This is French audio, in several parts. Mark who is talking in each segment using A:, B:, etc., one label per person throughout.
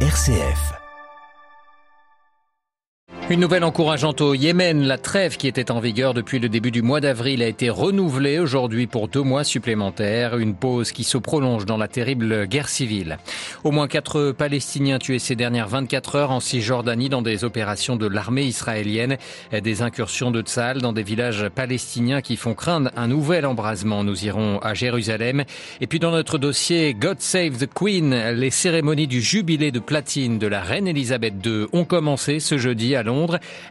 A: RCF.
B: Une nouvelle encourageante au Yémen. La trêve qui était en vigueur depuis le début du mois d'avril a été renouvelée aujourd'hui pour deux mois supplémentaires. Une pause qui se prolonge dans la terrible guerre civile. Au moins quatre Palestiniens tués ces dernières 24 heures en Cisjordanie dans des opérations de l'armée israélienne. Des incursions de Tzal dans des villages palestiniens qui font craindre un nouvel embrasement. Nous irons à Jérusalem. Et puis dans notre dossier God Save the Queen, les cérémonies du jubilé de platine de la reine Elisabeth II ont commencé ce jeudi à Londres.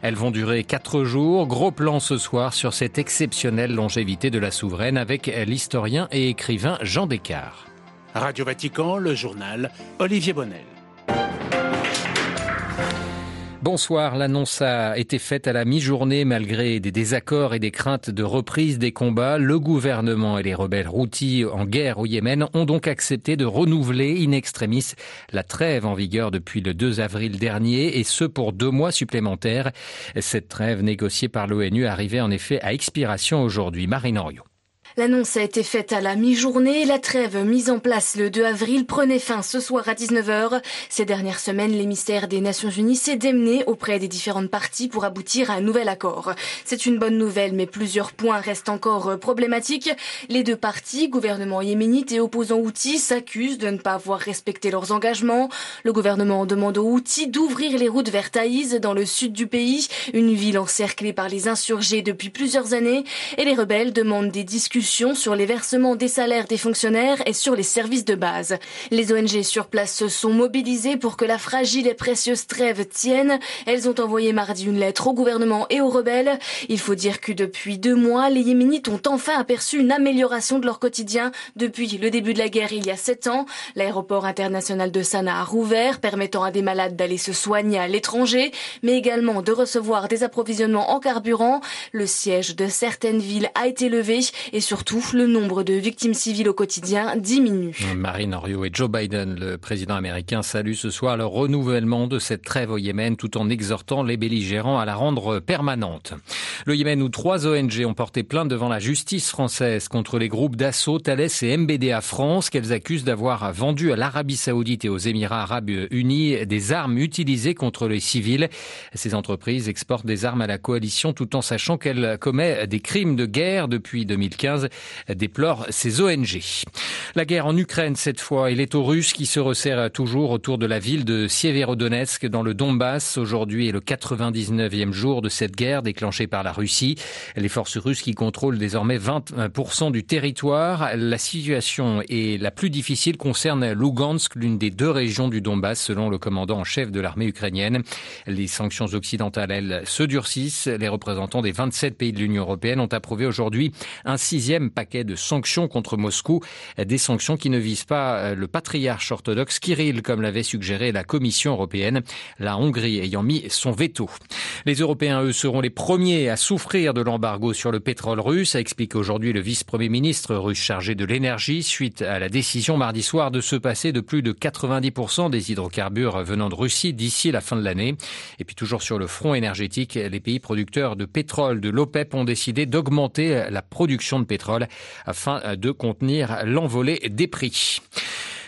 B: Elles vont durer quatre jours. Gros plan ce soir sur cette exceptionnelle longévité de la souveraine avec l'historien et écrivain Jean Descartes.
C: Radio Vatican, le journal Olivier Bonnel.
B: Bonsoir. L'annonce a été faite à la mi-journée malgré des désaccords et des craintes de reprise des combats. Le gouvernement et les rebelles routis en guerre au Yémen ont donc accepté de renouveler in extremis la trêve en vigueur depuis le 2 avril dernier et ce pour deux mois supplémentaires. Cette trêve négociée par l'ONU arrivait en effet à expiration aujourd'hui. Marine Henriot.
D: L'annonce a été faite à la mi-journée. La trêve mise en place le 2 avril prenait fin ce soir à 19h. Ces dernières semaines, l'émissaire des Nations Unies s'est démené auprès des différentes parties pour aboutir à un nouvel accord. C'est une bonne nouvelle, mais plusieurs points restent encore problématiques. Les deux parties, gouvernement yéménite et opposants outils, s'accusent de ne pas avoir respecté leurs engagements. Le gouvernement demande aux outils d'ouvrir les routes vers Taïz, dans le sud du pays, une ville encerclée par les insurgés depuis plusieurs années. Et les rebelles demandent des discussions sur les versements des salaires des fonctionnaires et sur les services de base. Les ONG sur place se sont mobilisées pour que la fragile et précieuse trêve tienne. Elles ont envoyé mardi une lettre au gouvernement et aux rebelles. Il faut dire que depuis deux mois, les Yéménites ont enfin aperçu une amélioration de leur quotidien depuis le début de la guerre il y a sept ans. L'aéroport international de Sanaa a rouvert, permettant à des malades d'aller se soigner à l'étranger, mais également de recevoir des approvisionnements en carburant. Le siège de certaines villes a été levé et sur surtout, le nombre de victimes civiles au quotidien diminue.
B: Marine Henriot et Joe Biden, le président américain, saluent ce soir le renouvellement de cette trêve au Yémen tout en exhortant les belligérants à la rendre permanente. Le Yémen où trois ONG ont porté plainte devant la justice française contre les groupes d'assaut Thales et MBDA France qu'elles accusent d'avoir vendu à l'Arabie saoudite et aux Émirats arabes unis des armes utilisées contre les civils. Ces entreprises exportent des armes à la coalition tout en sachant qu'elle commet des crimes de guerre depuis 2015 déplore ces ONG. La guerre en Ukraine cette fois et les taux russes qui se resserrent toujours autour de la ville de Sieverodonetsk dans le Donbass. Aujourd'hui est le 99e jour de cette guerre déclenchée par la Russie. Les forces russes qui contrôlent désormais 20% du territoire. La situation est la plus difficile concerne Lugansk, l'une des deux régions du Donbass selon le commandant en chef de l'armée ukrainienne. Les sanctions occidentales, elles, se durcissent. Les représentants des 27 pays de l'Union européenne ont approuvé aujourd'hui un sixième paquet de sanctions contre Moscou, des sanctions qui ne visent pas euh, le patriarche orthodoxe Kirill comme l'avait suggéré la Commission européenne, la Hongrie ayant mis son veto. Les Européens, eux, seront les premiers à souffrir de l'embargo sur le pétrole russe, a expliqué aujourd'hui le vice-premier ministre russe chargé de l'énergie suite à la décision mardi soir de se passer de plus de 90% des hydrocarbures venant de Russie d'ici la fin de l'année. Et puis toujours sur le front énergétique, les pays producteurs de pétrole de l'OPEP ont décidé d'augmenter la production de pétrole afin de contenir l'envolée des prix.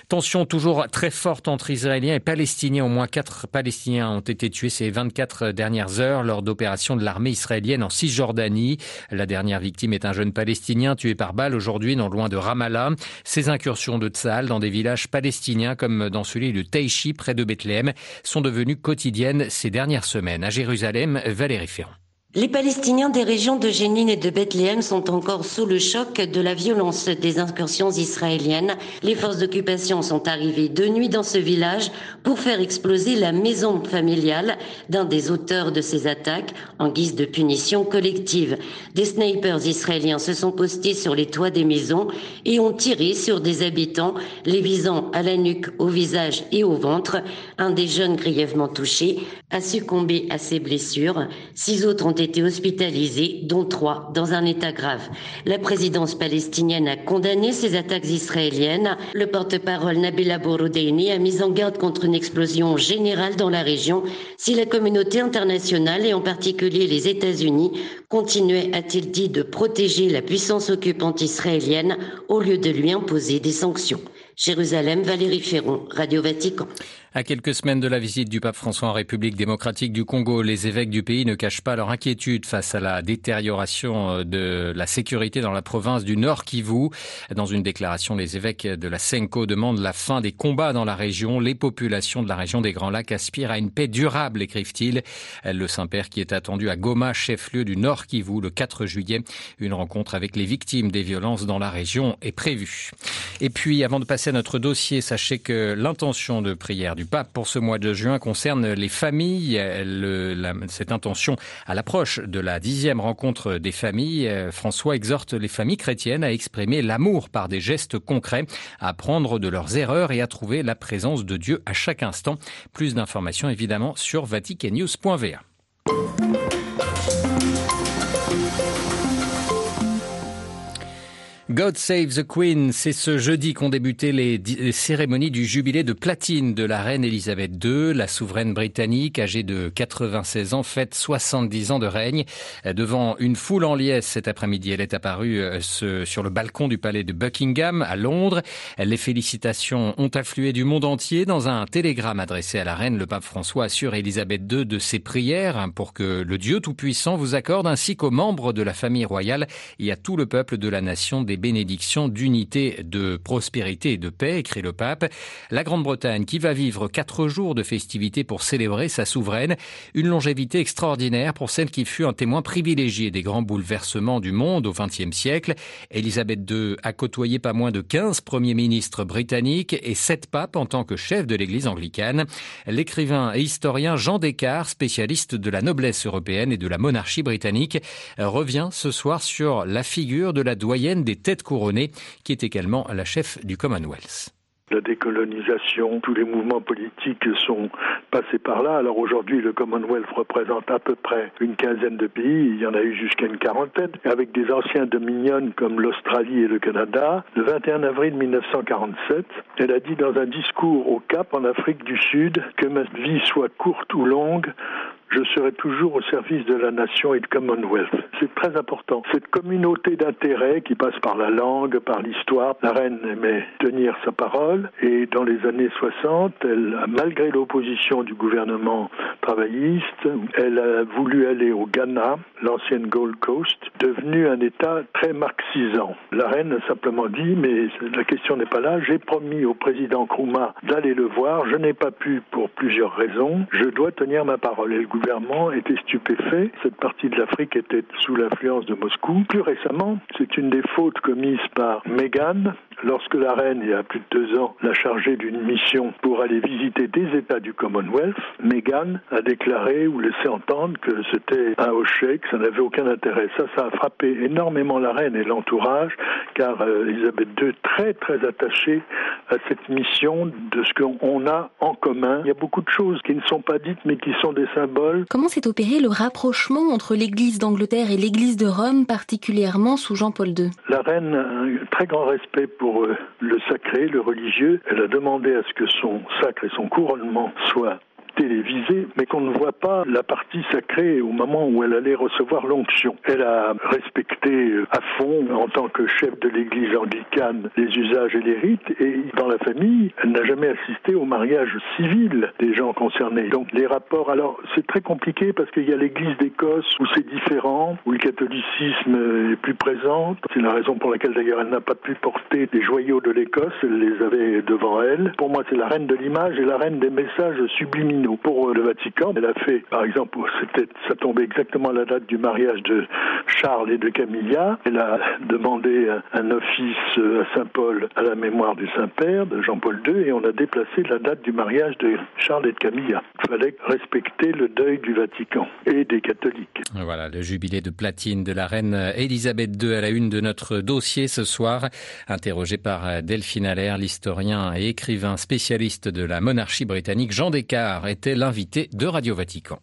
B: Tension toujours très forte entre Israéliens et Palestiniens. Au moins quatre Palestiniens ont été tués ces 24 dernières heures lors d'opérations de l'armée israélienne en Cisjordanie. La dernière victime est un jeune Palestinien tué par balle aujourd'hui non loin de Ramallah. Ces incursions de Tzal dans des villages palestiniens comme dans celui de Teichi près de Bethléem sont devenues quotidiennes ces dernières semaines. À Jérusalem, Valérie Ferrand.
E: Les Palestiniens des régions de Jénine et de Bethléem sont encore sous le choc de la violence des incursions israéliennes. Les forces d'occupation sont arrivées de nuit dans ce village pour faire exploser la maison familiale d'un des auteurs de ces attaques en guise de punition collective. Des snipers israéliens se sont postés sur les toits des maisons et ont tiré sur des habitants, les visant à la nuque, au visage et au ventre. Un des jeunes grièvement touchés a succombé à ses blessures. Six autres ont été hospitalisés, dont trois dans un état grave. La présidence palestinienne a condamné ces attaques israéliennes. Le porte-parole Nabila Bouroudeini a mis en garde contre une explosion générale dans la région si la communauté internationale et en particulier les États-Unis continuaient, a-t-il dit, de protéger la puissance occupante israélienne au lieu de lui imposer des sanctions. Jérusalem, Valérie Ferron, Radio Vatican.
B: À quelques semaines de la visite du pape François en République démocratique du Congo, les évêques du pays ne cachent pas leur inquiétude face à la détérioration euh, de la sécurité dans la province du Nord Kivu. Dans une déclaration, les évêques de la Senko demandent la fin des combats dans la région. Les populations de la région des Grands Lacs aspirent à une paix durable, écrivent-ils. Le Saint-Père qui est attendu à Goma, chef-lieu du Nord Kivu, le 4 juillet. Une rencontre avec les victimes des violences dans la région est prévue. Et puis, avant de passer à notre dossier, sachez que l'intention de prière du pape pour ce mois de juin concerne les familles. cette intention à l'approche de la dixième rencontre des familles, euh, François exhorte les familles chrétiennes à exprimer l'amour par des gestes concrets, à apprendre de leurs erreurs et à trouver la présence de Dieu à chaque instant. Plus d'informations évidemment sur vaticannews.va. God Save the Queen, c'est ce jeudi qu'ont débuté les, cérémonies du jubilé de platine de la reine Elisabeth II. La souveraine britannique, âgée de 96 ans, fête 70 ans de règne. Devant une foule en liesse cet après-midi, elle est apparue euh, sur le balcon du palais de Buckingham à Londres. Les félicitations ont afflué du monde entier. Dans un télégramme adressé à la reine, le pape François assure Elisabeth II de ses prières pour que le Dieu Tout-Puissant vous accorde ainsi qu'aux membres de la famille royale et à tout le peuple de la nation des bénédiction d'unité, de prospérité et de paix, écrit le pape. La Grande-Bretagne qui va vivre quatre jours de festivités pour célébrer sa souveraine, une longévité extraordinaire pour celle qui fut un témoin privilégié des grands bouleversements du monde au XXe siècle. Élisabeth II a côtoyé pas moins de 15 premiers ministres britanniques et sept papes en tant que chef de l'église anglicane. L'écrivain et historien Jean Descartes, spécialiste de la noblesse européenne et de la monarchie britannique, revient ce soir sur la figure de la doyenne des têtes couronnée, qui est également la chef du Commonwealth
A: la décolonisation, tous les mouvements politiques sont passés par là. Alors aujourd'hui, le Commonwealth représente à peu près une quinzaine de pays, il y en a eu jusqu'à une quarantaine, avec des anciens dominions comme l'Australie et le Canada. Le 21 avril 1947, elle a dit dans un discours au Cap en Afrique du Sud que ma vie soit courte ou longue, je serai toujours au service de la nation et du Commonwealth. C'est très important. Cette communauté d'intérêts qui passe par la langue, par l'histoire, la reine aimait tenir sa parole et dans les années 60, elle, malgré l'opposition du gouvernement travailliste, elle a voulu aller au Ghana, l'ancienne Gold Coast, devenu un État très marxisant. La reine a simplement dit, mais la question n'est pas là, j'ai promis au président Nkrumah d'aller le voir, je n'ai pas pu pour plusieurs raisons, je dois tenir ma parole. Gouvernement était stupéfait. Cette partie de l'Afrique était sous l'influence de Moscou. Plus récemment, c'est une des fautes commises par Meghan lorsque la reine, il y a plus de deux ans, l'a chargée d'une mission pour aller visiter des États du Commonwealth. Meghan a déclaré ou laissé entendre que c'était un hochet, que ça n'avait aucun intérêt. Ça, ça a frappé énormément la reine et l'entourage, car euh, Elisabeth II très très attachée à cette mission de ce qu'on a en commun. Il y a beaucoup de choses qui ne sont pas dites mais qui sont des symboles
F: Comment s'est opéré le rapprochement entre l'Église d'Angleterre et l'Église de Rome, particulièrement sous Jean-Paul II
A: La reine a un très grand respect pour euh, le sacré, le religieux. Elle a demandé à ce que son sacre et son couronnement soient télévisée, mais qu'on ne voit pas la partie sacrée au moment où elle allait recevoir l'onction. Elle a respecté euh, à fond, en tant que chef de l'église anglicane, les usages et les rites, et dans la famille, elle n'a jamais assisté au mariage civil des gens concernés. Donc les rapports, alors c'est très compliqué parce qu'il y a l'église d'Écosse où c'est différent, où le catholicisme est plus présent. C'est la raison pour laquelle d'ailleurs elle n'a pas pu porter des joyaux de l'Écosse, elle les avait devant elle. Pour moi, c'est la reine de l'image et la reine des messages subliminaux pour euh, le Vatican. Elle a fait, par exemple, ça tombait exactement à la date du mariage de Charles et de Camilla. Elle a demandé un, office euh, à Saint-Paul à la mémoire du Saint-Père, de Jean-Paul II, et on a déplacé la date du mariage de Charles et de Camilla. Fallait respecter le deuil du Vatican et des catholiques.
B: Voilà, le jubilé de platine de la reine Élisabeth II à la une de notre dossier ce soir. Interrogé par Delphine Allaire, l'historien et écrivain spécialiste de la monarchie britannique, Jean Descartes était l'invité de Radio Vatican.